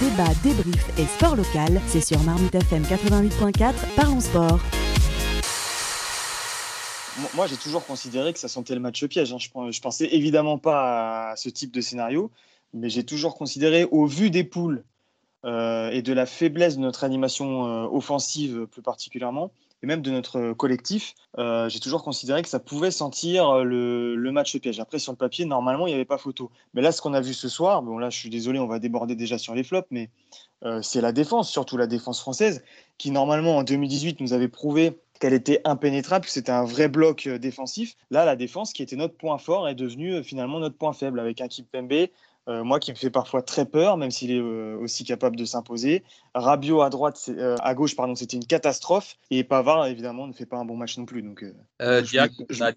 Débat, débrief et sport local, c'est sur Marmite FM 88.4, parlons sport. Moi, j'ai toujours considéré que ça sentait le match piège. Hein. Je, pensais évidemment pas à ce type de scénario, mais j'ai toujours considéré, au vu des poules euh, et de la faiblesse de notre animation euh, offensive plus particulièrement, et même de notre collectif, euh, j'ai toujours considéré que ça pouvait sentir le, match piège. Après, sur le papier, normalement, il n'y avait pas photo. Mais là, ce qu'on a vu ce soir, bon là, je suis désolé, on va déborder déjà sur les flops, mais c'est la défense, surtout la défense française, qui normalement en 2018 nous avait prouvé qu'elle était impénétrable, que c'était un vrai bloc défensif. Là, la défense, qui était notre point fort, est devenue finalement notre point faible, avec un Pembe euh, moi qui me fait parfois très peur, même s'il est euh, aussi capable de s'imposer. Rabiot à droite, euh, à gauche, pardon, c'était une catastrophe. Et Pavard, évidemment, ne fait pas un bon match non plus. Donc,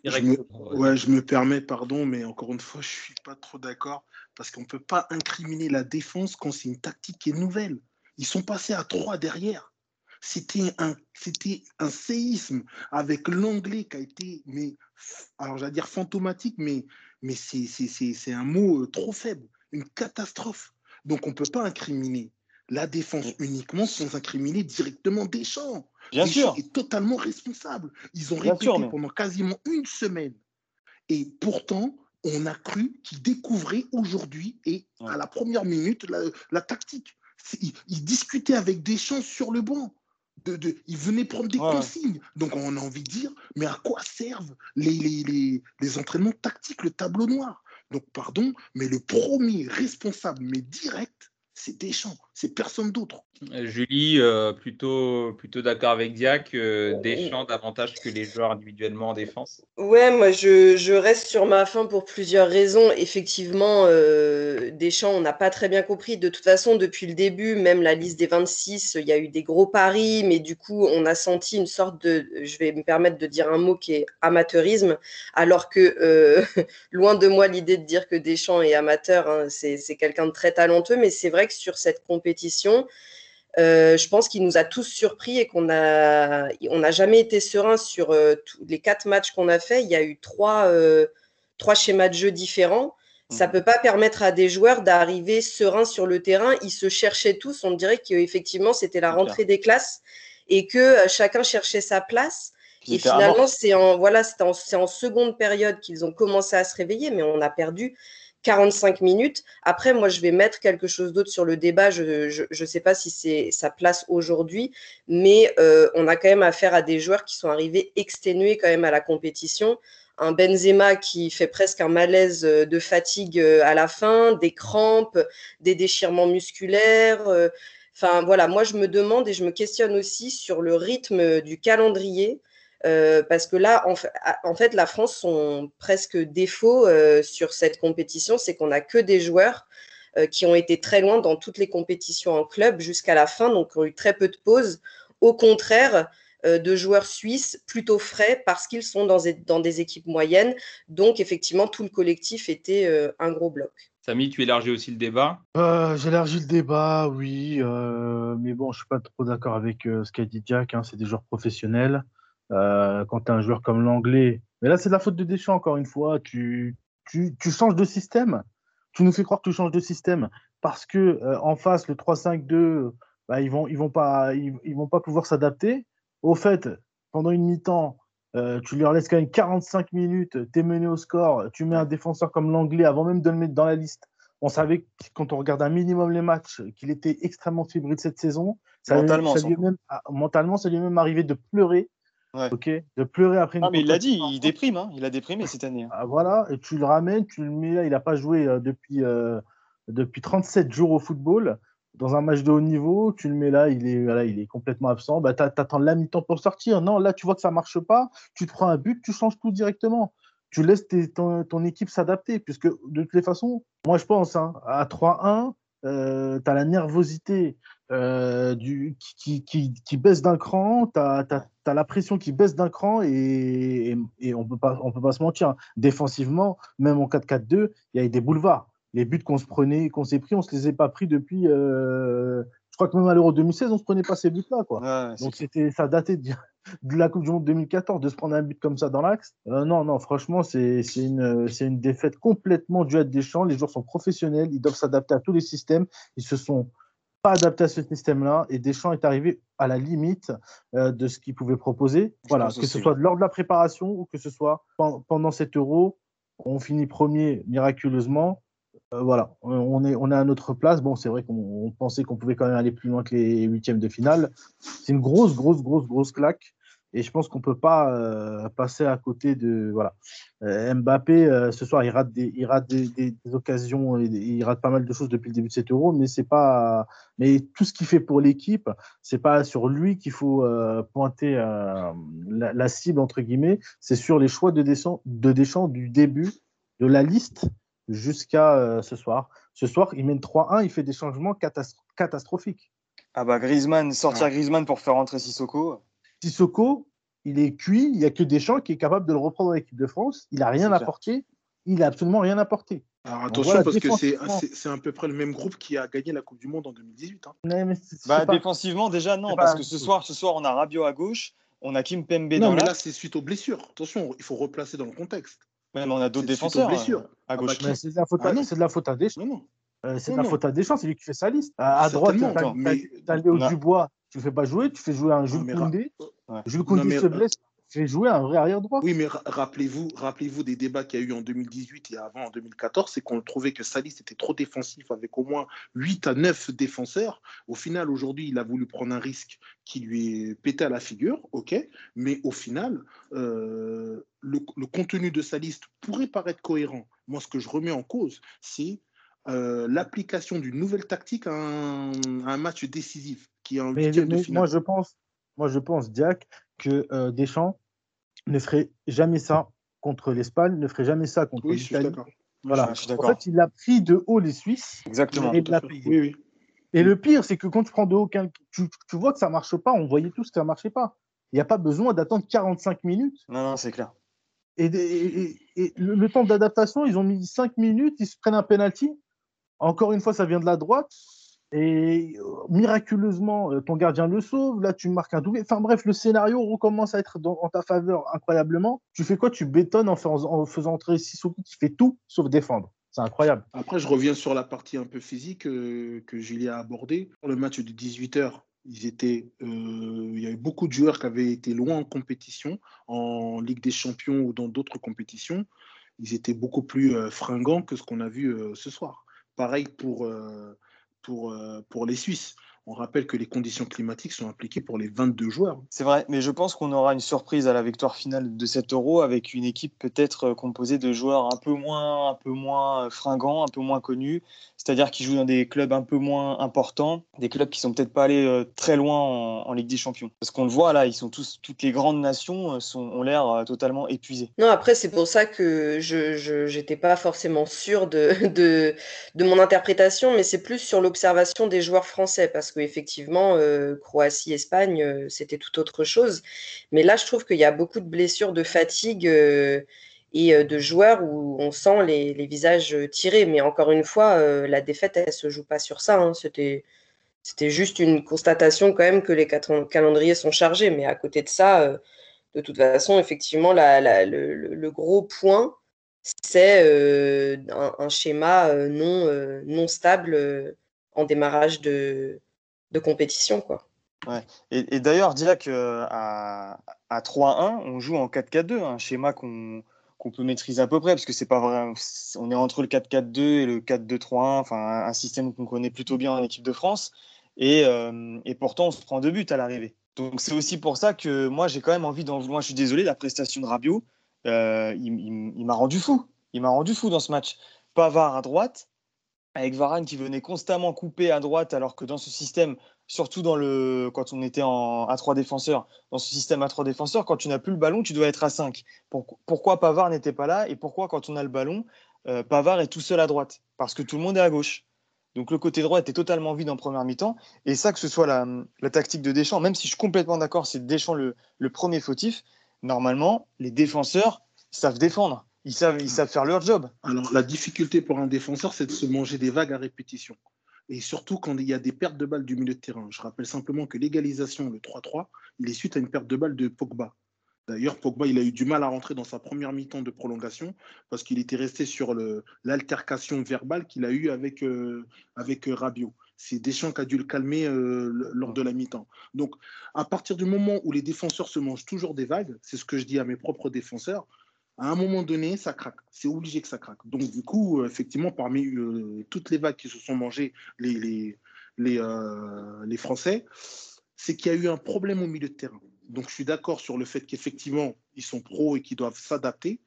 je, me, ouais, je me permets, pardon, mais encore une fois, je suis pas trop d'accord parce qu'on peut pas incriminer la défense quand c'est une tactique qui est nouvelle. Ils sont passés à trois derrière. C'était un, c'était un séisme avec l'anglais qui a été, mais, alors j'allais dire fantomatique, mais, mais c'est, c'est un mot trop faible une catastrophe. Donc on ne peut pas incriminer la défense uniquement sans incriminer directement Deschamps. Bien Deschamps sûr. est totalement responsable. Ils ont répété pendant quasiment une semaine. Et pourtant, on a cru qu'ils découvraient aujourd'hui et à la première minute la, tactique. Ils, discutaient avec Deschamps sur le banc. De, de, ils venaient prendre des consignes. Donc on a envie de dire, mais à quoi servent les, les, les entraînements tactiques, le tableau noir? Donc, pardon, mais le premier responsable, mais direct, c'est Deschamps, c'est personne d'autre. Euh, Julie, euh, plutôt, plutôt d'accord avec Diac, euh, Deschamps davantage que les joueurs individuellement en défense Ouais, moi je, je reste sur ma fin pour plusieurs raisons. Effectivement, Deschamps, on n'a pas très bien compris. De toute façon, depuis le début, même la liste des 26, il y a eu des gros paris, mais du coup, on a senti une sorte de, je vais me permettre de dire un mot qui est amateurisme, alors que loin de moi l'idée de dire que Deschamps est amateur, hein, c'est quelqu'un de très talentueux, mais c'est vrai que sur cette compétition, euh, je pense qu'il nous a tous surpris et qu'on n'a on n'a jamais été serein sur euh, tous les quatre matchs qu'on a fait. Il y a eu trois, euh, trois schémas de jeu différents. Ça ne mmh. peut pas permettre à des joueurs d'arriver sereins sur le terrain. Ils se cherchaient tous. On dirait qu'effectivement, c'était la rentrée des classes et que chacun cherchait sa place. et finalement, c'est en, voilà, en, en seconde période qu'ils ont commencé à se réveiller, mais on a perdu 45 minutes. Après, moi, je vais mettre quelque chose d'autre sur le débat. Je ne sais pas si c'est sa place aujourd'hui, mais euh, on a quand même affaire à des joueurs qui sont arrivés exténués quand même à la compétition. Un Benzema qui fait presque un malaise euh, de fatigue euh, à la fin, des crampes, des déchirements musculaires. Enfin, voilà, moi, je me demande et je me questionne aussi sur le rythme du calendrier. Euh, parce que là, en, fait, la France, son presque défaut euh, sur cette compétition, c'est qu'on n'a que des joueurs euh, qui ont été très loin dans toutes les compétitions en club jusqu'à la fin, donc ont eu très peu de pauses. Au contraire, de joueurs suisses plutôt frais parce qu'ils sont dans, dans, des équipes moyennes. Donc, effectivement, tout le collectif était un gros bloc. Samy, tu élargis aussi le débat? J'élargis le débat, oui. mais bon, je ne suis pas trop d'accord avec ce qu'a dit Jack. Hein, c'est des joueurs professionnels. Euh, quand tu as un joueur comme l'anglais. Mais là, c'est de la faute de Deschamps, encore une fois. Tu, tu, tu, changes de système. Tu nous fais croire que tu changes de système parce que euh, en face, le 3-5-2, bah, ils vont, ils vont pas, ils, vont pas pouvoir s'adapter. Au fait, pendant une mi-temps, euh, tu leur laisses quand même 45 minutes, tu es mené au score, tu mets un défenseur comme l'anglais avant même de le mettre dans la liste. On savait, quand on regarde un minimum les matchs, qu'il était extrêmement fébrile cette saison. Ça mentalement, ça lui même, ah, mentalement, ça lui est même arrivé de pleurer Ok, de pleurer après une Ah, mais il l'a dit, il déprime, hein. il a déprimé cette année. Hein. Ah, voilà, et tu le ramènes, tu le mets là, il n'a pas joué euh, depuis, euh, depuis 37 jours au football. Dans un match de haut niveau, tu le mets là, il est, voilà, il est complètement absent. Bah, tu attends la mi-temps pour sortir. Non, là, tu vois que ça ne marche pas. Tu te prends un but, tu changes tout directement. Tu laisses ton, ton, équipe s'adapter. Puisque de toutes les façons, moi, je pense, hein, à 3-1, euh, tu as la nervosité euh, du, qui, qui, qui, baisse d'un cran, tu as, la pression qui baisse d'un cran et, et, on peut pas, on peut pas se mentir. Défensivement, même en 4-4-2, il y a des boulevards. Les buts qu'on se prenait, qu'on s'est pris, on se les a pas pris depuis. Euh, je crois que même à l'Euro 2016, on se prenait pas ces buts-là. Quoi. Donc c'était, ça datait de, de, la Coupe du Monde 2014 de se prendre un but comme ça dans l'axe. Euh, non, non, franchement, c'est, c'est une, c'est une défaite complètement due à Deschamps. Les joueurs sont professionnels, ils doivent s'adapter à tous les systèmes. Ils se sont pas adapté à ce système-là et Deschamps est arrivé à la limite euh, de ce qu'il pouvait proposer. voilà, que ce soit lors de la préparation ou que ce soit pendant cet euro, on finit premier miraculeusement. Euh, voilà, on est, on est à notre place. Bon, c'est vrai qu'on pensait qu'on pouvait quand même aller plus loin que les huitièmes de finale. C'est une grosse, grosse, grosse, grosse claque. Et je pense qu'on ne peut pas euh, passer à côté de. Voilà. Euh, Mbappé, euh, ce soir, il rate, des, il rate des, des, occasions, il rate pas mal de choses depuis le début de cet euro, mais c'est pas. Mais tout ce qu'il fait pour l'équipe, c'est pas sur lui qu'il faut pointer la, la, cible, entre guillemets, c'est sur les choix de Deschamps, de Deschamps du début de la liste jusqu'à ce soir. Ce soir, il mène 3-1, il fait des changements catastrophiques. Ah bah Griezmann, sortir Griezmann pour faire rentrer Sissoko. Sissoko, il est cuit, il n'y a que Deschamps qui est capable de le reprendre dans l'équipe de France. Il n'a rien apporté. Il n'a absolument rien apporté. Alors attention, parce que c'est à peu près le même groupe qui a gagné la Coupe du Monde en 2018. Hein. bah, défensivement, déjà, non, parce que ce soir, ce soir, on a Rabiot à gauche, on a Kim Pembe non, mais là, c'est suite aux blessures. Attention, il faut replacer dans le contexte. Même on a d'autres défenseurs hein, à gauche. Ah bah, c'est de, la faute à, ah de la faute à Deschamps. Euh, c'est de la faute à Deschamps, c'est lui qui fait sa liste. À, droite, tu as, Léo Dubois tu ne fais pas jouer, tu fais jouer un Jules Koundé. Jules Koundé se blesse, tu fais jouer un vrai arrière droit. Oui, mais rappelez-vous rappelez des débats qu'il y a eu en 2018 et avant en 2014, c'est qu'on trouvait que Salis était trop défensif avec au moins 8 à 9 défenseurs. Au final, aujourd'hui, il a voulu prendre un risque qui lui est pété à la figure, ok, mais au final, euh, le, contenu de sa liste pourrait paraître cohérent. Moi, ce que je remets en cause, c'est euh, l'application d'une nouvelle tactique à un match décisif moi, je pense, moi, je pense, Diac, que euh, Deschamps ne ferait jamais ça contre l'Espagne, ne ferait jamais ça contre l'Italie. Voilà. en fait, il a pris de haut les Suisses. Exactement. Et, et le pire, c'est que quand tu prends de haut, tu, tu vois que ça ne marche pas. On voyait tous que ça ne marchait pas. Il n'y a pas besoin d'attendre 45 minutes. Non, non, c'est clair. Et, le, le, temps d'adaptation, ils ont mis 5 minutes, ils se prennent un penalty. Encore une fois, ça vient de la droite. Et euh, miraculeusement, euh, ton gardien le sauve. Là, tu marques un doublé. Enfin bref, le scénario recommence à être en ta faveur incroyablement. Tu fais quoi? Tu bétonnes en, faisant, entrer Sissoko qui fait tout sauf défendre. C'est incroyable. Après, je reviens sur la partie un peu physique euh, que Julien a abordée. Le match de 18h, ils étaient, il y avait beaucoup de joueurs qui avaient été loin en compétition, en Ligue des Champions ou dans d'autres compétitions. Ils étaient beaucoup plus fringants que ce qu'on a vu ce soir. Pareil pour pour, euh, pour les Suisses. On rappelle que les conditions climatiques sont appliquées pour les 22 joueurs. C'est vrai, mais je pense qu'on aura une surprise à la victoire finale de cet euro avec une équipe peut-être euh, composée de joueurs un peu moins, un peu moins euh, fringants, un peu moins connus, c'est-à-dire qui jouent dans des clubs un peu moins importants, des clubs qui sont peut-être pas allés euh, très loin en, Ligue des Champions. Parce qu'on le voit là, ils sont tous, toutes les grandes nations sont, ont l'air totalement épuisées. Non, après c'est pour ça que je n'étais pas forcément sûr de, de, de mon interprétation, mais c'est plus sur l'observation des joueurs français parce que effectivement, euh, Croatie-Espagne, euh, c'était tout autre chose. Mais là, je trouve qu'il y a beaucoup de blessures, de fatigue euh, et de joueurs où on sent les, visages tirés. Mais encore une fois, la défaite, elle ne se joue pas sur ça. Hein. C'était, c'était juste une constatation quand même que les calendriers sont chargés. Mais à côté de ça, de toute façon, effectivement, le, gros point, c'est un, schéma non, non stable en démarrage de, de compétition. Quoi. Ouais. Et, d'ailleurs, dire qu'à à 3-1, on joue en 4-4-2, un schéma qu'on peut maîtriser à peu près, parce que c'est pas vrai. On est entre le 4-4-2 et le 4-2-3-1, enfin un système qu'on connaît plutôt bien en équipe de France. Et, euh, et pourtant, on se prend deux buts à l'arrivée. Donc c'est aussi pour ça que moi, j'ai quand même envie d'en. Moi, je suis désolé, la prestation de Rabiot, euh, il, il m'a rendu fou. Il m'a rendu fou dans ce match. Pavard à droite, avec Varane qui venait constamment couper à droite, alors que dans ce système, surtout quand on était en, à trois défenseurs, dans ce système à trois défenseurs, quand tu n'as plus le ballon, tu dois être à 5. pourquoi Pavard n'était pas là et pourquoi, quand on a le ballon, euh, Pavard est tout seul à droite? Parce que tout le monde est à gauche. Donc le côté droit était totalement vide en première mi-temps. Et ça, que ce soit la, tactique de Deschamps, même si je suis complètement d'accord, c'est Deschamps le premier fautif, normalement, les défenseurs savent défendre. Ils savent, faire leur job. Alors, la difficulté pour un défenseur, c'est de se manger des vagues à répétition. Et surtout quand il y a des pertes de balles du milieu de terrain. Je rappelle simplement que l'égalisation, le 3-3, il est suite à une perte de balles de Pogba. D'ailleurs, Pogba, il a eu du mal à rentrer dans sa première mi-temps de prolongation parce qu'il était resté sur l'altercation verbale qu'il a eue avec, euh, avec euh, Rabiot. c'est Deschamps qui a dû le calmer euh, lors de la mi-temps. Donc, à partir du moment où les défenseurs se mangent toujours des vagues, c'est ce que je dis à mes propres défenseurs, à un moment donné, ça craque. C'est obligé que ça craque. Donc, du coup, euh, effectivement, parmi euh, toutes les vagues qui se sont mangées, les, les, les, les Français, c'est qu'il y a eu un problème au milieu de terrain. Donc, je suis d'accord sur le fait qu'effectivement, ils sont pros et qu'ils doivent s'adapter.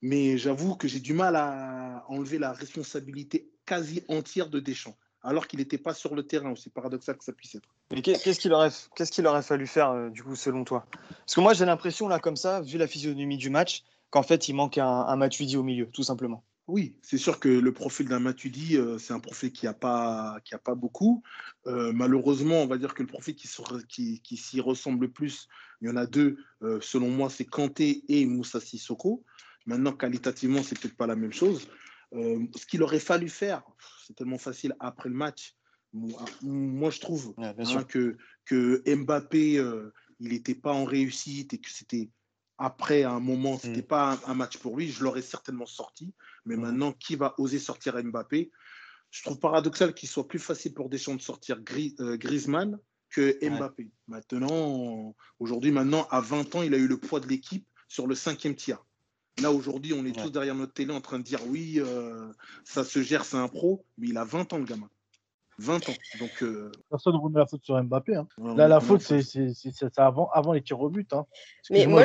Mais j'avoue que j'ai du mal à enlever la responsabilité quasi entière de Deschamps alors qu'il n'était pas sur le terrain, aussi paradoxal que ça puisse être. Mais qu'est-ce qu'il aurait, fallu faire, euh, du coup, selon toi? Parce que moi, j'ai l'impression, là, comme ça, vu la physionomie du match, qu'en fait, il manque un, un Matuidi au milieu, tout simplement. Oui, c'est sûr que le profil d'un Matuidi, euh, c'est un profil qui n'a pas, qui a pas beaucoup. Euh, malheureusement, on va dire que le profil qui, qui, qui s'y ressemble le plus, il y en a deux, selon moi, c'est Kanté et Moussa Sissoko. Maintenant, qualitativement, c'est peut-être pas la même chose. ce qu'il aurait fallu faire, c'est tellement facile après le match. Moi, je trouve hein, que, que Mbappé, euh, il n'était pas en réussite et que c'était après un moment, ce n'était mm. pas un, match pour lui. Je l'aurais certainement sorti. Mais mm. maintenant, qui va oser sortir Mbappé? Je trouve paradoxal qu'il soit plus facile pour Deschamps de sortir euh, Griezmann que Mbappé. Maintenant, aujourd'hui, maintenant, à 20 ans, il a eu le poids de l'équipe sur le cinquième tiers. Là, aujourd'hui, on est tous derrière notre télé en train de dire oui, euh, ça se gère, c'est un pro, mais il a 20 ans, le gamin. 20 ans. Donc, euh, Personne ne remet la faute sur Mbappé. Hein. Là, la faute, c'est avant, avant les tirs au but. Hein. Mais moi,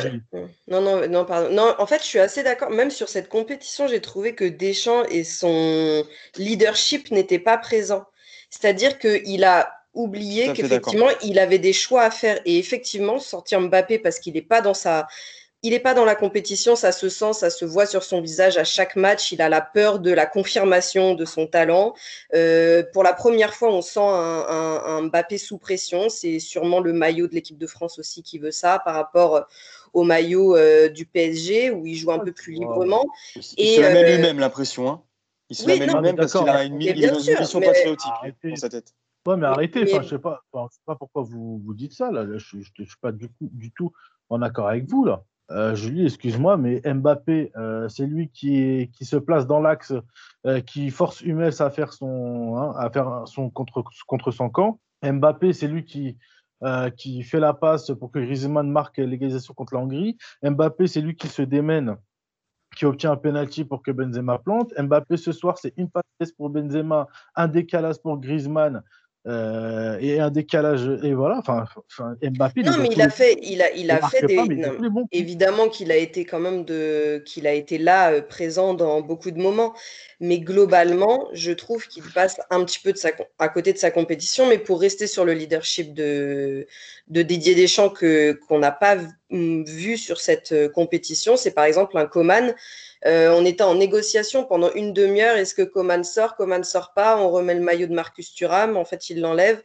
non, non, non, pardon. Non, en fait, je suis assez d'accord. Même sur cette compétition, j'ai trouvé que Deschamps et son leadership n'étaient pas présents. C'est-à-dire qu'il a oublié qu'effectivement, il avait des choix à faire. Et effectivement, sortir Mbappé parce qu'il n'est pas dans sa il n'est pas dans la compétition, ça se sent, ça se voit sur son visage à chaque match. Il a la peur de la confirmation de son talent. Euh, pour la première fois, on sent un, Mbappé sous pression. C'est sûrement le maillot de l'équipe de France aussi qui veut ça par rapport au maillot euh, du PSG où il joue un peu plus librement. Il se la met euh, lui-même la pression. Hein. Il se la met lui-même parce qu'il a une, mission patriotique dans sa tête. Ouais, mais arrêtez, je ne sais, pas, sais pas pourquoi vous, vous dites ça. Là. Je ne suis pas du, du tout en accord avec vous. là. Euh, Julie, excuse-moi, mais Mbappé, euh, c'est lui qui, se place dans l'axe, euh, qui force Hummels à faire son, hein, à faire son contre, contre son camp. Mbappé, c'est lui qui, qui fait la passe pour que Griezmann marque l'égalisation contre la Hongrie. Mbappé, c'est lui qui se démène, qui obtient un penalty pour que Benzema plante. Mbappé, ce soir, c'est une passe pour Benzema, un décalage pour Griezmann euh, et un décalage et voilà enfin, Mbappé non mais il a fait il a il a fait des, évidemment qu'il a été quand même de qu'il a été là euh, présent dans beaucoup de moments. Mais globalement je trouve qu'il passe un petit peu de sa à côté de sa compétition. Mais pour rester sur le leadership de de Didier Deschamps que qu'on n'a pas vu sur cette euh, compétition c'est par exemple un Coman on était en négociation pendant une demi-heure. Est-ce que Coman sort Coman ne sort pas? On remet le maillot de Marcus Thuram. En fait, il l'enlève.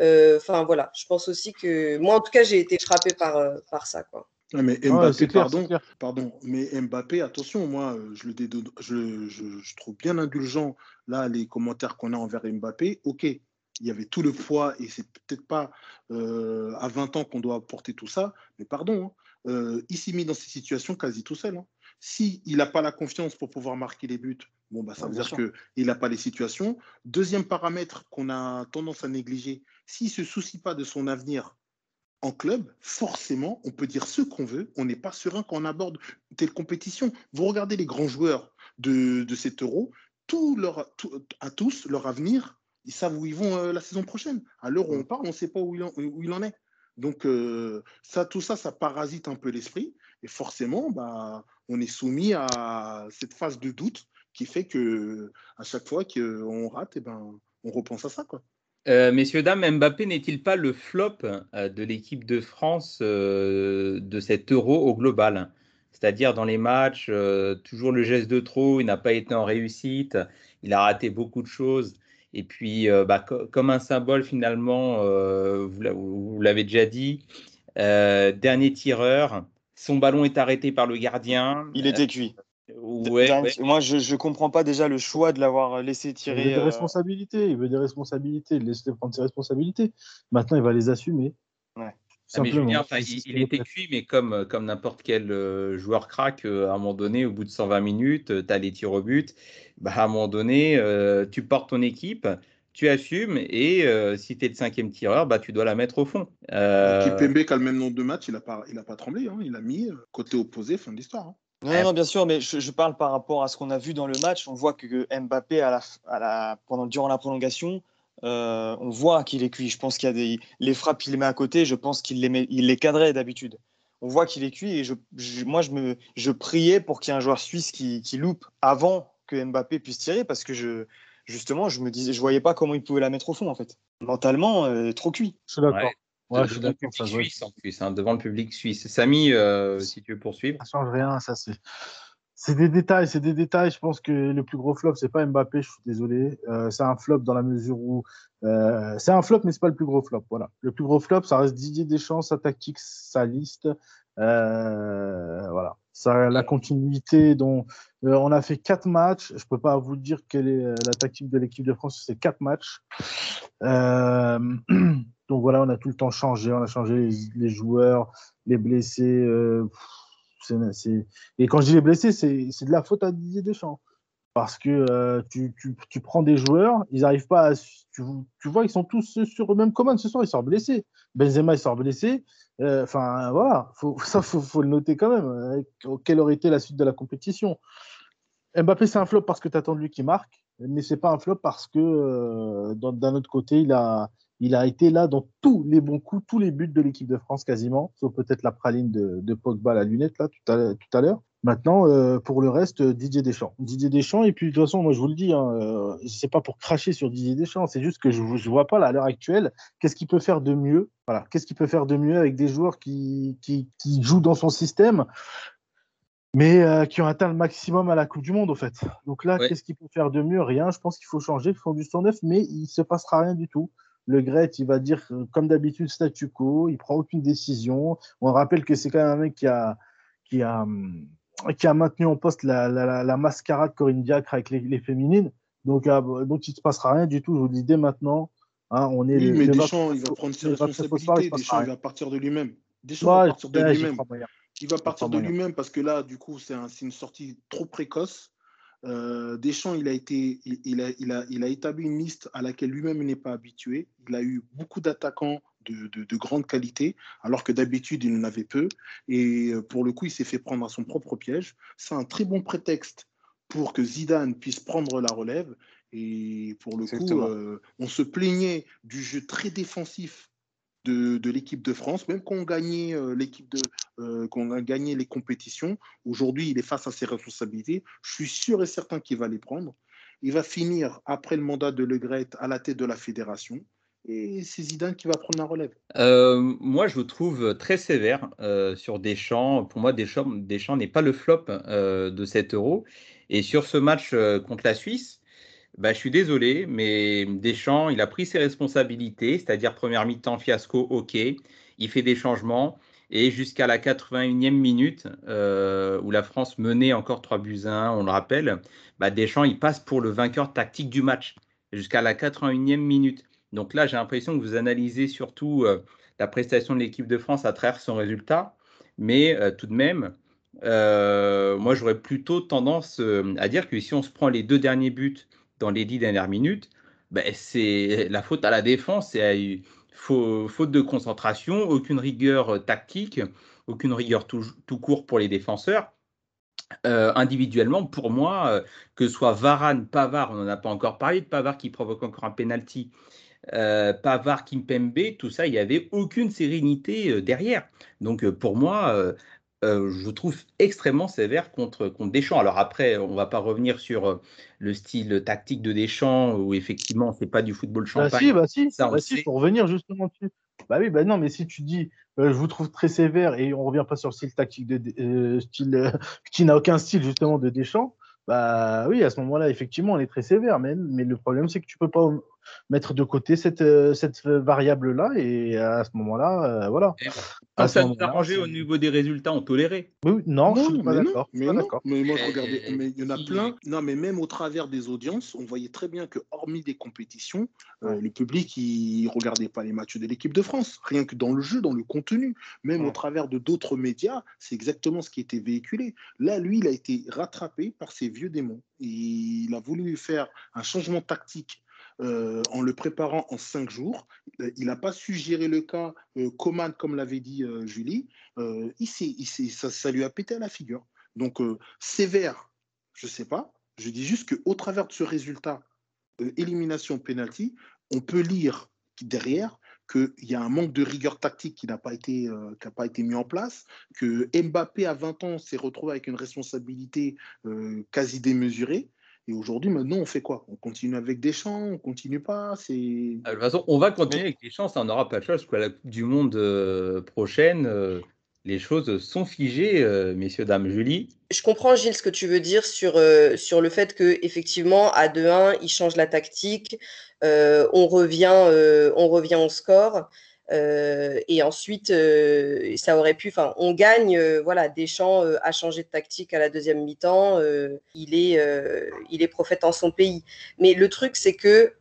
Euh, enfin, voilà. Je pense aussi que. Moi, en tout cas, j'ai été frappé par, euh, par ça. Quoi. mais Mbappé, pardon, pardon, mais Mbappé, attention, moi, je le je, je, trouve bien indulgent là les commentaires qu'on a envers Mbappé. Ok, il y avait tout le poids et c'est peut-être pas à 20 ans qu'on doit porter tout ça, mais pardon, hein, il s'est mis dans ces situations quasi tout seul. Hein. S'il n'a pas la confiance pour pouvoir marquer les buts, bon, bah, ça veut dire qu'il n'a pas les situations. Deuxième paramètre qu'on a tendance à négliger, s'il ne se soucie pas de son avenir en club, forcément, on peut dire ce qu'on veut, on n'est pas serein quand on aborde telle compétition. Vous regardez les grands joueurs de, de cet euro, tout leur, à tous, leur avenir, ils savent où ils vont euh, la saison prochaine. À l'heure où on parle, on ne sait pas où il en, où il en est. Donc, euh, ça, tout ça, ça parasite un peu l'esprit. Et forcément, bah, on est soumis à cette phase de doute qui fait que à chaque fois qu'on rate, eh ben, on repense à ça. Quoi. Euh, messieurs, dames, Mbappé n'est-il pas le flop euh, de l'équipe de France de cet euro au global? C'est-à-dire dans les matchs, toujours le geste de trop, il n'a pas été en réussite, il a raté beaucoup de choses. Et puis, bah, comme un symbole finalement, vous l'avez déjà dit, dernier tireur, son ballon est arrêté par le gardien. Il était cuit. Ouais, Moi, je ne comprends pas déjà le choix de l'avoir laissé tirer. Il veut des euh, responsabilités. Il veut des responsabilités. Laissez prendre ses responsabilités. Maintenant, il va les assumer. Ah, il, était cuit, mais comme, comme n'importe quel euh, joueur crack, euh, à un moment donné, au bout de 120 minutes, tu as les tirs au but. Bah, à un moment donné, tu portes ton équipe, tu assumes et si tu es le cinquième tireur, bah, tu dois la mettre au fond. Euh... Kipembe qui a le même nombre de matchs, il n'a pas, il a pas tremblé, hein. il a mis côté opposé, fin de l'histoire. Hein. Non, bien sûr, mais je, parle par rapport à ce qu'on a vu dans le match. On voit que Mbappé, à la, à la, pendant, durant la prolongation, euh, on voit qu'il est cuit. Je pense qu'il y a des les frappes qu'il met à côté. Je pense qu'il les, il les cadrait d'habitude. On voit qu'il est cuit et je, moi je me je priais pour qu'il y ait un joueur suisse qui, qui, loupe avant que Mbappé puisse tirer parce que je justement je me disais je voyais pas comment il pouvait la mettre au fond en fait. Mentalement euh, trop cuit. Je suis d'accord. Ouais, je suis d'accord. Suisse en plus, hein, devant le public suisse. Samy, euh, si tu veux poursuivre. Ça change rien, ça c'est. C'est des détails, c'est des détails. Je pense que le plus gros flop, c'est pas Mbappé, je suis désolé. Euh, c'est un flop dans la mesure où. Euh, c'est un flop, mais c'est pas le plus gros flop. Voilà. Le plus gros flop, ça reste Didier Deschamps, sa tactique, sa liste. Euh, voilà. Ça, la continuité dont. on a fait quatre matchs. Je peux pas vous dire quelle est la tactique de l'équipe de France, c'est quatre matchs. donc voilà, on a tout le temps changé. On a changé les, joueurs, les blessés. Et quand je dis les blessés, c'est de la faute à Didier Deschamps. Parce que euh, tu, tu, prends des joueurs, ils n'arrivent pas à. Tu, tu, vois, ils sont tous sur le même commande ce soir, ils sont blessés. Benzema, il sort blessé. Euh, enfin, voilà, faut, ça, il faut, le noter quand même. quelle aurait été la suite de la compétition Mbappé, c'est un flop parce que tu attends de lui qu'il marque, mais c'est pas un flop parce que euh, d'un autre côté, il a, il a été là dans tous les bons coups, tous les buts de l'équipe de France quasiment, sauf peut-être la praline de, de, Pogba à la lunette là tout à, tout à l'heure. Maintenant, euh, pour le reste, Didier Deschamps. Didier Deschamps, et puis de toute façon, moi je vous le dis, hein, euh, c'est pas pour cracher sur Didier Deschamps, c'est juste que je ne vois pas là, à l'heure actuelle, qu'est-ce qu'il peut faire de mieux Voilà, qu'est-ce qu'il peut faire de mieux avec des joueurs qui, qui, qui jouent dans son système, mais euh, qui ont atteint le maximum à la Coupe du Monde, au fait. Donc là, qu'est-ce qu'il peut faire de mieux? Rien. Je pense qu'il faut changer, il faut du 109, mais il ne se passera rien du tout. Le Gret, il va dire, comme d'habitude, statu quo, il prend aucune décision. On rappelle que c'est quand même un mec qui a, qui a, qui a maintenu en poste la, la, la mascarade Corinne Diacre avec les, les féminines. Donc, euh, donc, il ne se passera rien du tout. Je vous le dis dès maintenant. Hein, on est oui, mais Deschamps, il va prendre ses responsabilités. Deschamps, il va partir de lui-même. Deschamps va partir de lui-même. Il va partir de lui-même parce que là, du coup, c'est un, une sortie trop précoce. Euh, Deschamps, il a, été, il, a, il, a, il a établi une liste à laquelle lui-même n'est pas habitué. Il a eu beaucoup d'attaquants de, de, grande qualité, alors que d'habitude, il en avait peu. Et euh, pour le coup, il s'est fait prendre à son propre piège. C'est un très bon prétexte pour que Zidane puisse prendre la relève. Et pour le coup, euh, on se plaignait du jeu très défensif de, l'équipe de France, même quand on gagnait euh, l'équipe de, euh, a gagné les compétitions. Aujourd'hui, il est face à ses responsabilités. Je suis sûr et certain qu'il va les prendre. Il va finir après le mandat de Le Gret à la tête de la fédération. Et c'est Zidane qui va prendre la relève. Euh, moi, je vous trouve très sévère sur Deschamps. Pour moi, Deschamps, Deschamps n'est pas le flop de cet euro. Et sur ce match contre la Suisse, bah, je suis désolé, mais Deschamps, il a pris ses responsabilités, c'est-à-dire première mi-temps fiasco, ok, il fait des changements, et jusqu'à la 81e minute, euh, où la France menait encore 3 buts 1, on le rappelle, bah, Deschamps, il passe pour le vainqueur tactique du match, jusqu'à la 81e minute. Donc là, j'ai l'impression que vous analysez surtout euh, la prestation de l'équipe de France à travers son résultat, mais euh, tout de même, moi, j'aurais plutôt tendance à dire que si on se prend les deux derniers buts, dans les dix dernières minutes, ben, c'est la faute à la défense, c'est faute de concentration, aucune rigueur euh, tactique, aucune rigueur tout, court pour les défenseurs. Euh, individuellement, pour moi, euh, que ce soit Varane, Pavard, on n'en a pas encore parlé de Pavard qui provoque encore un penalty, Pavard, Kimpembe, tout ça, il n'y avait aucune sérénité derrière. Donc pour moi, euh, je trouve extrêmement sévère contre, contre Deschamps. Alors après, on ne va pas revenir sur euh, le style tactique de Deschamps, où effectivement, ce n'est pas du football bah champagne. Bah si, bah si, ça, bah si pour revenir justement dessus. Bah oui, bah non, mais si tu dis, euh, je vous trouve très sévère, et on ne revient pas sur le style tactique de, style, qui n'a aucun style justement de Deschamps, bah oui, à ce moment-là, effectivement, on est très sévère, mais, mais le problème, c'est que tu ne peux pas mettre de côté cette, euh, cette variable-là et à ce moment-là, euh, voilà. Quand ça nous arrangeait au niveau des résultats, on tolérait. Oui, non, je suis pas d'accord. Mais, mais moi, je regardais, mais il y en a plein. Non, mais même au travers des audiences, on voyait très bien que, hormis des compétitions, euh, le public, il regardait pas les matchs de l'équipe de France, rien que dans le jeu, dans le contenu. Même au travers de d'autres médias, c'est exactement ce qui était véhiculé. Là, lui, il a été rattrapé par ses vieux démons. Il a voulu faire un changement tactique euh, en le préparant en cinq jours. Il n'a pas su gérer le cas euh, Coman, comme l'avait dit Julie. il ça, lui a pété à la figure. Donc, sévère, je ne sais pas. Je dis juste qu'au travers de ce résultat, élimination penalty, on peut lire derrière qu'il y a un manque de rigueur tactique qui n'a pas, été, euh, pas été mis en place, que Mbappé à 20 ans s'est retrouvé avec une responsabilité euh, quasi démesurée. Et aujourd'hui, maintenant, on fait quoi? On continue avec des champs On continue pas C'est. De toute façon, on va continuer avec des champs, ça n'aura pas de chose, parce que la Coupe du Monde euh, prochaine, les choses sont figées, messieurs, dames. Julie? Je comprends, Gilles, ce que tu veux dire sur, sur le fait qu'effectivement, à 2-1, il change la tactique. Euh, on, revient, euh, on revient au score. Euh, et ensuite, ça aurait pu. Enfin, on gagne. voilà, Deschamps a changé de tactique à la deuxième mi-temps. il est, il est prophète en son pays. Mais le truc, c'est que,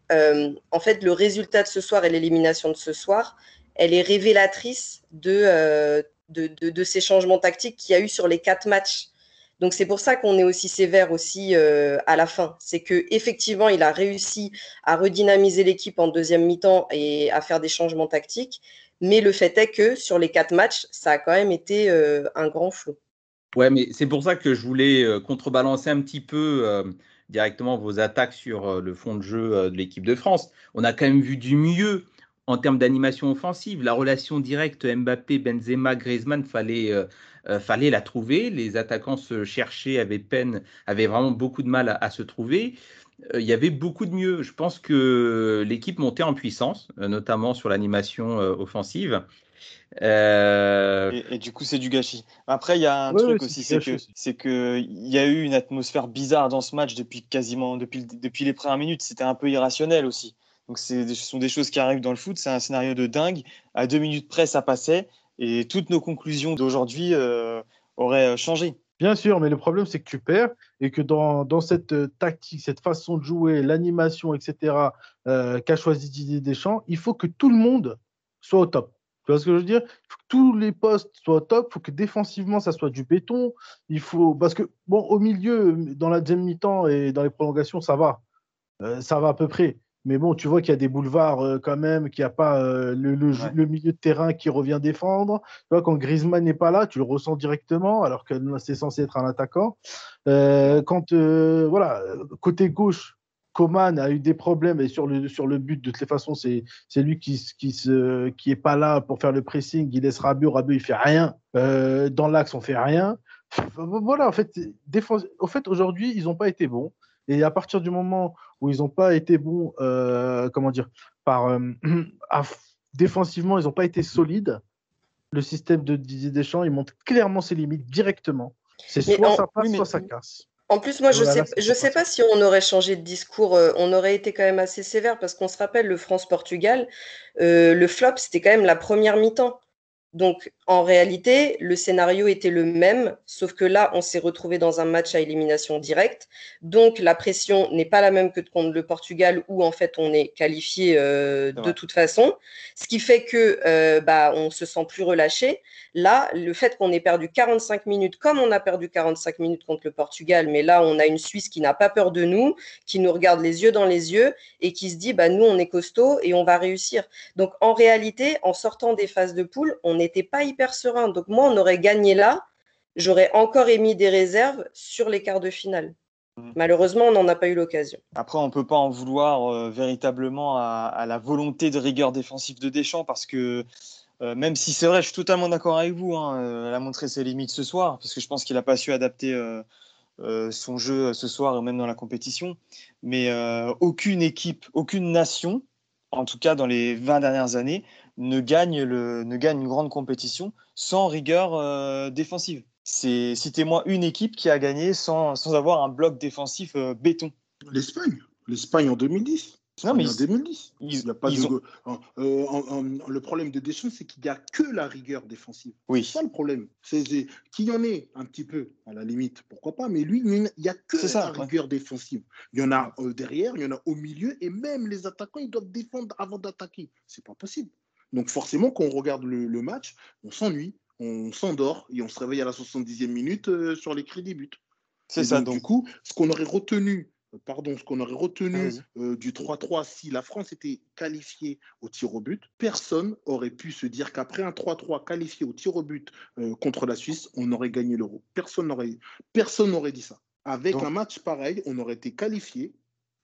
en fait, le résultat de ce soir et l'élimination de ce soir, elle est révélatrice de, de, de ces changements tactiques qu'il y a eu sur les quatre matchs. Donc c'est pour ça qu'on est aussi sévère aussi euh, à la fin. C'est que effectivement, il a réussi à redynamiser l'équipe en deuxième mi-temps et à faire des changements tactiques. Mais le fait est que sur les quatre matchs, ça a quand même été euh, un grand flot. Ouais, mais c'est pour ça que je voulais euh, contrebalancer un petit peu directement vos attaques sur le fond de jeu de l'équipe de France. On a quand même vu du mieux en termes d'animation offensive. La relation directe Mbappé, Benzema, Griezmann, fallait euh, fallait la trouver. Les attaquants se cherchaient, avaient peine, avaient vraiment beaucoup de mal à, se trouver. Euh, il y avait beaucoup de mieux. Je pense que l'équipe montait en puissance, euh, notamment sur l'animation offensive. Et, du coup, c'est du gâchis. Après, il y a un truc aussi, c'est que c'est que il y a eu une atmosphère bizarre dans ce match depuis quasiment depuis depuis les premières minutes. C'était un peu irrationnel aussi. Donc, ce sont des choses qui arrivent dans le foot. C'est un scénario de dingue. À deux minutes près, ça passait et toutes nos conclusions d'aujourd'hui euh, auraient euh, changé. Bien sûr, mais le problème, c'est que tu perds et que dans, dans cette euh, tactique, cette façon de jouer, l'animation, etc., qu'a choisi Didier Deschamps, il faut que tout le monde soit au top. Tu vois ce que je veux dire? Il faut que tous les postes soient au top, il faut que défensivement, ça soit du béton. Il faut... Parce que, bon, au milieu, dans la deuxième mi-temps et dans les prolongations, ça va. ça va à peu près. Mais bon, tu vois qu'il y a des boulevards euh, quand même, qu'il n'y a pas euh, le, milieu de terrain qui revient défendre. Tu vois, quand Griezmann n'est pas là, tu le ressens directement, alors que c'est censé être un attaquant. Euh, quand, voilà, côté gauche, Coman a eu des problèmes et sur le, sur le but, de toutes les façons, c'est lui qui, qui, se, qui est pas là pour faire le pressing. Il laisse Rabiot, Rabiot, il fait rien. dans l'axe, on fait rien. Voilà, en fait, défense, au fait aujourd'hui, ils n'ont pas été bons. Et à partir du moment où ils n'ont pas été bons, euh, comment dire, par, euh, défensivement, ils n'ont pas été solides, le système de Didier Deschamps, il montre clairement ses limites directement. C'est soit ça passe, soit ça casse. En plus, moi, je ne sais, je sais pas si on aurait changé de discours, euh, on aurait été quand même assez sévère parce qu'on se rappelle le France-Portugal, le flop, c'était quand même la première mi-temps. Donc, en réalité, le scénario était le même, sauf que là, on s'est retrouvé dans un match à élimination directe. Donc, la pression n'est pas la même que contre le Portugal, où en fait, on est qualifié euh, de toute façon. Ce qui fait que euh, bah, on se sent plus relâché. Là, le fait qu'on ait perdu 45 minutes, comme on a perdu 45 minutes contre le Portugal, mais là, on a une Suisse qui n'a pas peur de nous, qui nous regarde les yeux dans les yeux et qui se dit, bah, nous, on est costaud et on va réussir. Donc, en réalité, en sortant des phases de poule, on n'était pas hyper serein. Donc, moi, on aurait gagné là. J'aurais encore émis des réserves sur les quarts de finale. Mmh. Malheureusement, on n'en a pas eu l'occasion. Après, on ne peut pas en vouloir euh, véritablement à, la volonté de rigueur défensive de Deschamps parce que euh, même si c'est vrai, je suis totalement d'accord avec vous, hein, euh, elle a montré ses limites ce soir, parce que je pense qu'il n'a pas su adapter son jeu ce soir, même dans la compétition. Mais aucune équipe, aucune nation, en tout cas dans les 20 dernières années, ne gagne, le, ne gagne une grande compétition sans rigueur défensive. C'est citez-moi une équipe qui a gagné sans, sans avoir un bloc défensif béton. L'Espagne. L'Espagne en 2010. Non, mais en 2010. il a pas de... Euh, le problème de Deschamps, c'est qu'il n'y a que la rigueur défensive. Oui. C'est ça le problème. C'est qu'il y en ait un petit peu, à la limite, pourquoi pas, mais lui, il n'y a que ça, la rigueur défensive. Il y en a euh, derrière, il y en a au milieu, et même les attaquants, ils doivent défendre avant d'attaquer. C'est pas possible. Donc forcément, quand on regarde le, match, on s'ennuie, on s'endort, et on se réveille à la 70e minute euh, sur les crédits buts. C'est ça. Donc, du coup, ce qu'on aurait retenu pardon, ce qu'on aurait retenu euh, du 3-3 si la France était qualifiée au tir au but, personne aurait pu se dire qu'après un 3-3 qualifié au tir au but euh, contre la Suisse, on aurait gagné l'euro. Personne n'aurait personne n'aurait dit ça. Avec un match pareil, on aurait été qualifié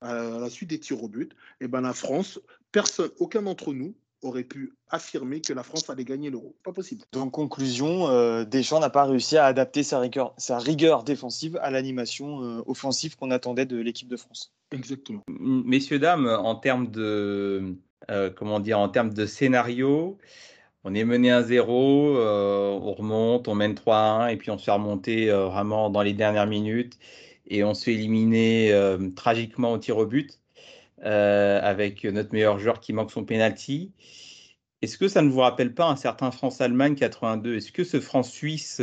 à la suite des tirs au but. Et ben la France, personne, aucun d'entre nous aurait pu affirmer que la France allait gagner l'euro. Pas possible. Donc, conclusion, euh, Deschamps n'a pas réussi à adapter sa rigueur, sa rigueur défensive à l'animation euh, offensive qu'on attendait de l'équipe de France. Exactement. Messieurs, dames, en termes de, euh, comment dire, en termes de scénario, on est mené à 0, on remonte, on mène 3-1 et puis on se fait remonter vraiment dans les dernières minutes et on se fait éliminer tragiquement au tir au but. Euh, avec notre meilleur joueur qui manque son penalty. Est-ce que ça ne vous rappelle pas un certain France-Allemagne 82 Est-ce que ce France-Suisse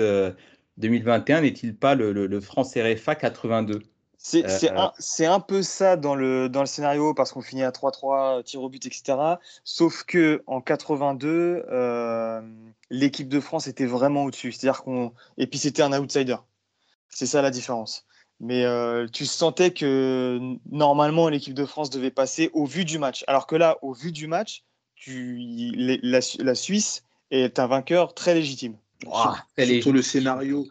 2021 euh, n'est-il pas le, France-RFA 82 c'est un, un, peu ça dans le, dans le scénario parce qu'on finit à 3-3, tir au but, etc. Sauf que en 82, euh, l'équipe de France était vraiment au-dessus. C'est-à-dire qu'on et puis c'était un outsider. C'est ça la différence. Mais euh, tu sentais que normalement l'équipe de France devait passer au vu du match. Alors que là, au vu du match, tu, la, Suisse est un vainqueur très légitime. surtout le scénario.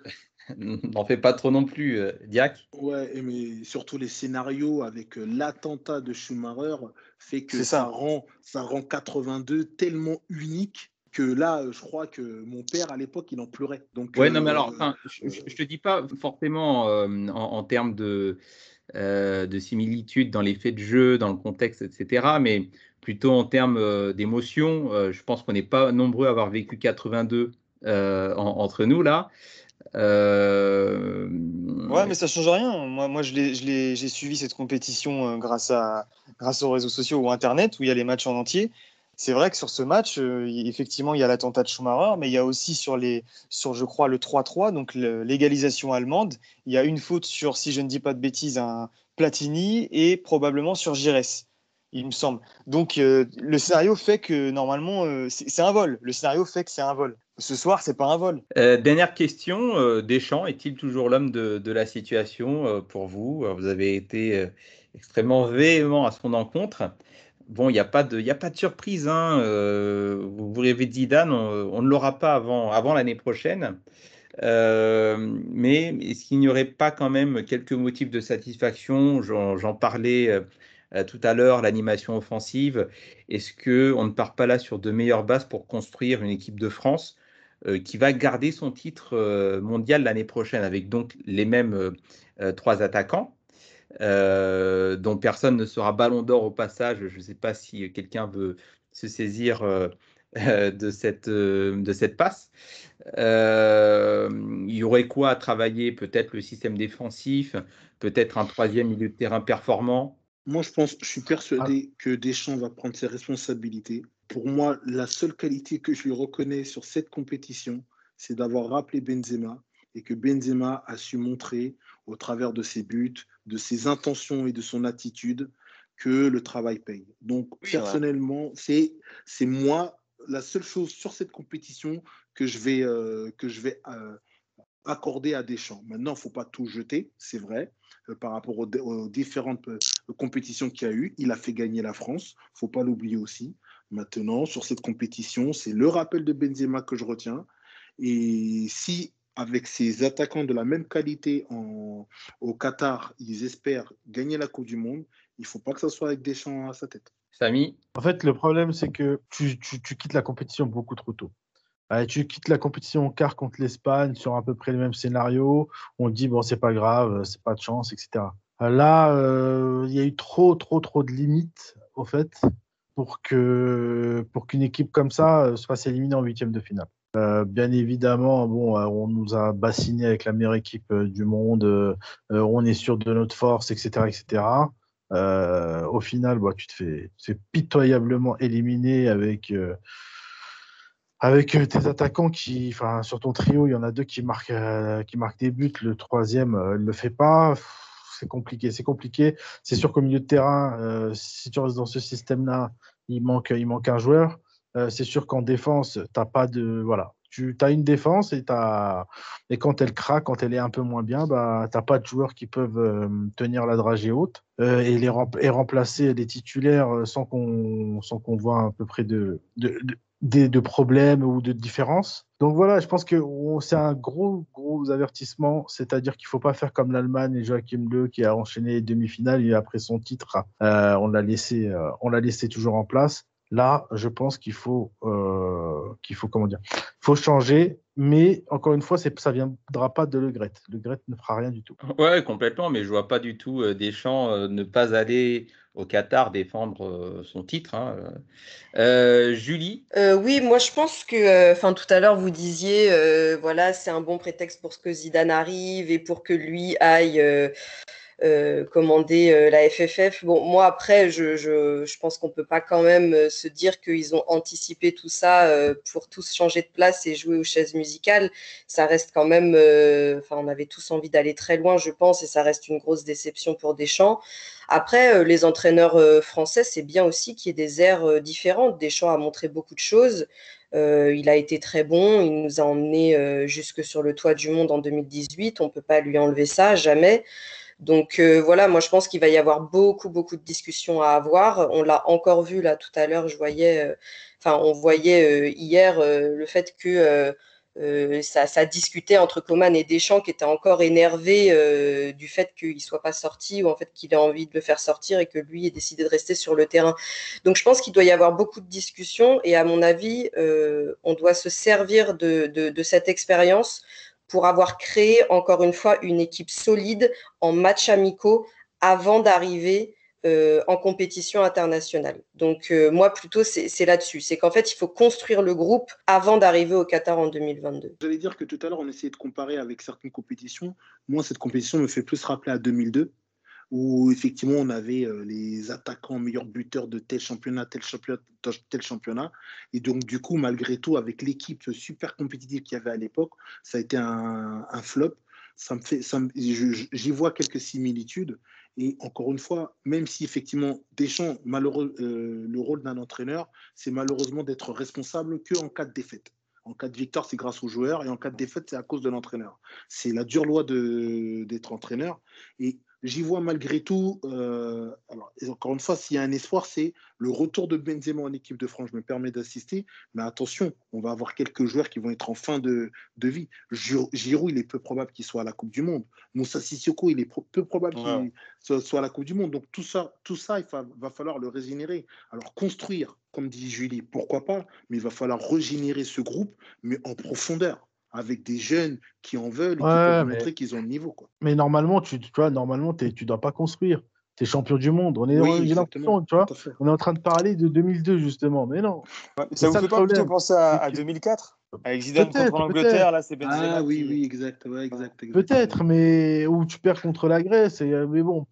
N'en fais pas trop non plus, euh, Diac. Ouais, mais surtout les scénarios avec euh, l'attentat de Schumacher fait que ça. rend, ça rend 82 tellement unique que là, je crois que mon père, à l'époque, il en pleurait. Donc, ouais, non, mais alors, euh, je ne te dis pas forcément euh, en, termes de, euh, de similitude dans les faits de jeu, dans le contexte, etc., mais plutôt en termes d'émotion. je pense qu'on n'est pas nombreux à avoir vécu 82 entre nous, là. Ouais, mais ça change rien. Moi, moi j'ai suivi cette compétition grâce, à, grâce aux réseaux sociaux ou Internet, où il y a les matchs en entier c'est vrai que sur ce match, euh, effectivement, il y a l'attentat de Schumacher, mais il y a aussi sur, je crois, le 3-3, donc l'égalisation allemande, il y a une faute sur, si je ne dis pas de bêtises, un Platini et probablement sur Gires, il me semble. Donc euh, le scénario fait que normalement, euh, c'est un vol. Le scénario fait que c'est un vol. Ce soir, c'est pas un vol. dernière question, Deschamps est-il toujours l'homme de, de, la situation pour vous? Vous avez été extrêmement véhément à son encontre. Bon, il n'y a, pas de, surprise. Hein. Euh, vous, rêvez de Zidane, on, ne l'aura pas avant, l'année prochaine. Euh, mais est-ce qu'il n'y aurait pas quand même quelques motifs de satisfaction? J'en parlais euh, tout à l'heure, l'animation offensive. Est-ce qu'on ne part pas là sur de meilleures bases pour construire une équipe de France qui va garder son titre mondial l'année prochaine avec donc les mêmes trois attaquants? Dont personne ne sera ballon d'or au passage. Je ne sais pas si quelqu'un veut se saisir euh, de, cette, de cette passe. Euh, il y aurait quoi à travailler? Peut-être le système défensif, peut-être un troisième milieu de terrain performant? Moi, je pense, je suis persuadé que Deschamps va prendre ses responsabilités. Pour moi, la seule qualité que je lui reconnais sur cette compétition, c'est d'avoir rappelé Benzema et que Benzema a su montrer au travers de ses buts, de ses intentions et de son attitude que le travail paye. Donc, personnellement, c'est moi la seule chose sur cette compétition que je vais, euh, que je vais euh, accorder à Deschamps. Maintenant, il ne faut pas tout jeter, c'est vrai, euh, par rapport aux, différentes compétitions qu'il y a eu. Il a fait gagner la France, il ne faut pas l'oublier aussi. Maintenant, sur cette compétition, c'est le rappel de Benzema que je retiens. Et si avec ces attaquants de la même qualité au Qatar, ils espèrent gagner la Coupe du Monde. Il ne faut pas que ce soit avec des champs à sa tête. Samy En fait, le problème, c'est que tu, quittes la compétition beaucoup trop tôt. tu quittes la compétition en quart contre l'Espagne sur à peu près le même scénario. On dit, bon, c'est pas grave, c'est pas de chance, etc. Là, euh, il y a eu trop, trop, trop de limites, au fait, pour qu'une pour qu'une équipe comme ça euh, se fasse éliminer en huitième de finale. Euh, bien évidemment, bon, euh, on nous a bassiné avec la meilleure équipe euh, du monde, on est sûr de notre force, etc. etc. au final, bah, tu te fais, pitoyablement éliminer avec, avec tes attaquants qui, sur ton trio, il y en a deux qui marquent, des buts, le troisième ne le fait pas. C'est compliqué, c'est compliqué. C'est sûr qu'au milieu de terrain, si tu restes dans ce système-là, il manque un joueur. Euh, c'est sûr qu'en défense, t'as pas de voilà, Tu as une défense et, as... et quand elle craque, quand elle est un peu moins bien, bah, tu n'as pas de joueurs qui peuvent euh, tenir la dragée haute euh, et, les et remplacer les titulaires sans qu'on qu'on voit à peu près de, de, de, problèmes ou de différences. Donc voilà, je pense que c'est un gros, gros avertissement. C'est-à-dire qu'il ne faut pas faire comme l'Allemagne et Joachim Le qui a enchaîné les demi-finales et après son titre, on l'a laissé, on l'a laissé toujours en place. Là, je pense qu'il faut, euh, qu'il faut comment dire, faut changer. Mais encore une fois, ça ne viendra pas de Le Gret. Le Gret ne fera rien du tout. Ouais, complètement. Mais je vois pas du tout euh, Deschamps euh, ne pas aller au Qatar défendre son titre. Hein. Julie? Oui, moi je pense que, enfin tout à l'heure vous disiez, voilà, c'est un bon prétexte pour ce que Zidane arrive et pour que lui aille euh, commander euh, la FFF. Bon, moi, après, je, pense qu'on peut pas quand même euh, se dire qu'ils ont anticipé tout ça pour tous changer de place et jouer aux chaises musicales. Ça reste quand même, enfin, on avait tous envie d'aller très loin, je pense, et ça reste une grosse déception pour Deschamps. Après, les entraîneurs français, c'est bien aussi qu'il y ait des airs différentes. Deschamps a montré beaucoup de choses. il a été très bon. Il nous a emmenés jusque sur le toit du monde en 2018. On ne peut pas lui enlever ça, jamais. Donc euh, voilà, moi je pense qu'il va y avoir beaucoup, beaucoup de discussions à avoir. On l'a encore vu là tout à l'heure, je voyais, euh, enfin on voyait euh, hier le fait que ça, discutait entre Coman et Deschamps qui était encore énervé du fait qu'il ne soit pas sorti ou en fait qu'il ait envie de le faire sortir et que lui ait décidé de rester sur le terrain. Donc je pense qu'il doit y avoir beaucoup de discussions et à mon avis, on doit se servir de cette expérience pour avoir créé encore une fois une équipe solide en match amicaux avant d'arriver euh, en compétition internationale. Donc euh, moi plutôt c'est là-dessus, c'est qu'en fait il faut construire le groupe avant d'arriver au Qatar en 2022. J'allais dire que tout à l'heure on essayait de comparer avec certaines compétitions. Moi cette compétition me fait plus rappeler à 2002 où effectivement on avait euh, les attaquants meilleurs buteurs de tel championnat, tel championnat, tel championnat. Et donc du coup, malgré tout, avec l'équipe super compétitive qu'il y avait à l'époque, ça a été un, flop. Ça me fait, j'y vois quelques similitudes. Et encore une fois, même si effectivement Deschamps, malheureux, euh, le rôle d'un entraîneur, c'est malheureusement d'être responsable que en cas de défaite. En cas de victoire, c'est grâce aux joueurs, et en cas de défaite, c'est à cause de l'entraîneur. C'est la dure loi d'être entraîneur. Et j'y vois malgré tout, euh, alors, encore une fois, s'il y a un espoir, c'est le retour de Benzema en équipe de France. Je me permets d'assister, mais attention, on va avoir quelques joueurs qui vont être en fin de, de vie. Giroud, il est peu probable qu'il soit à la Coupe du Monde. Moussa Sissoko, il est peu probable qu'il soit, à la Coupe du Monde. Donc tout ça, tout ça il va falloir le régénérer. Alors construire, comme dit Julie, pourquoi pas, mais il va falloir régénérer ce groupe, mais en profondeur avec des jeunes qui en veulent et qui peuvent montrer qu'ils ont le niveau. Quoi. Mais normalement, tu, tu vois, normalement, tu ne dois pas construire. Tu es champion du monde. On est, tu vois, on est en train de parler de 200002, justement. Mais non. ça vous fait pas plutôt penser à, 2004 Avec Zidane contre l'Angleterre, là, c'est Benzema. Ah oui, oui, exact. Ouais, exact, Peut-être, mais où tu perds contre la Grèce. Et, mais bon,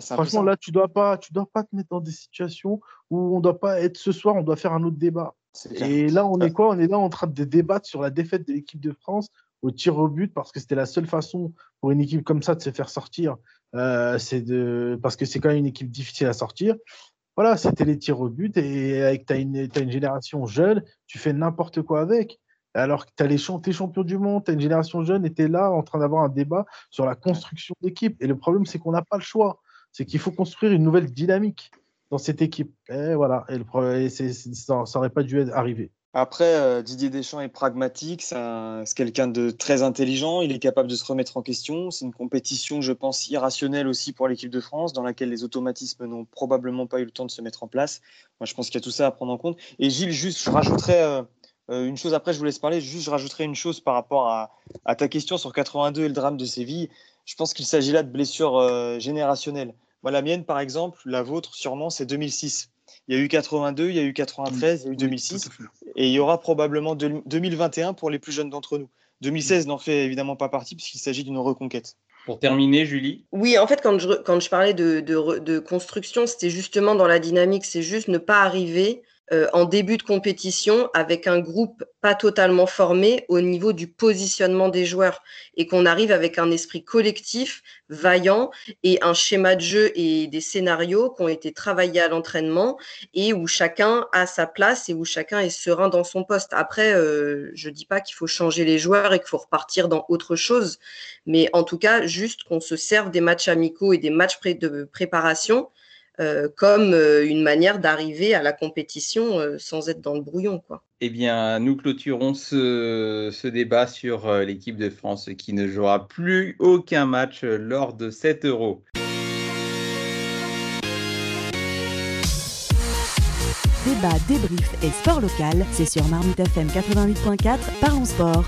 franchement, là, tu dois pas, tu dois pas te mettre dans des situations où on doit pas être ce soir, on doit faire un autre débat. Et là, on est quoi? On est là en train de débattre sur la défaite de l'équipe de France au tir au but parce que c'était la seule façon pour une équipe comme ça de se faire sortir. Euh, c'est de parce que c'est quand même une équipe difficile à sortir. Voilà, c'était les tirs au but et avec tu as une, une génération jeune, tu fais n'importe quoi avec. Alors que tu as les es champion du monde, tu as une génération jeune et tu es là en train d'avoir un débat sur la construction d'équipe. Et le problème, c'est qu'on n'a pas le choix. C'est qu'il faut construire une nouvelle dynamique dans cette équipe. Et voilà, ça n'aurait pas dû arriver. Après, euh, Didier Deschamps est pragmatique, c'est quelqu'un de très intelligent, il est capable de se remettre en question. C'est une compétition, je pense, irrationnelle aussi pour l'équipe de France, dans laquelle les automatismes n'ont probablement pas eu le temps de se mettre en place. Moi, je pense qu'il y a tout ça à prendre en compte. Et Gilles, juste, je rajouterais euh, euh, une chose, après, je vous laisse parler, juste, je rajouterais une chose par rapport à, à ta question sur 82 et le drame de Séville. Je pense qu'il s'agit là de blessures générationnelles. Moi, la mienne, par exemple, la vôtre, sûrement, c'est 2006. Il y a eu 82, il y a eu 93, il y a eu 2006. et il y aura probablement 2021 pour les plus jeunes d'entre nous. 2016 n'en fait évidemment pas partie puisqu'il s'agit d'une reconquête. Pour terminer, Julie? Oui, en fait, quand je, quand je parlais de, de, de construction, c'était justement dans la dynamique, c'est juste ne pas arriver euh, en début de compétition avec un groupe pas totalement formé au niveau du positionnement des joueurs et qu'on arrive avec un esprit collectif, vaillant et un schéma de jeu et des scénarios qui ont été travaillés à l'entraînement et où chacun a sa place et où chacun est serein dans son poste. Après, euh, je dis pas qu'il faut changer les joueurs et qu'il faut repartir dans autre chose, mais en tout cas, juste qu'on se serve des matchs amicaux et des matchs de préparation euh, comme euh, une manière d'arriver à la compétition euh, sans être dans le brouillon. Quoi. Eh bien, nous clôturons ce, débat sur l'équipe de France qui ne jouera plus aucun match lors de 7 euros. Débat, débrief et sport local, c'est sur Marmite FM 88.4, parlons sport.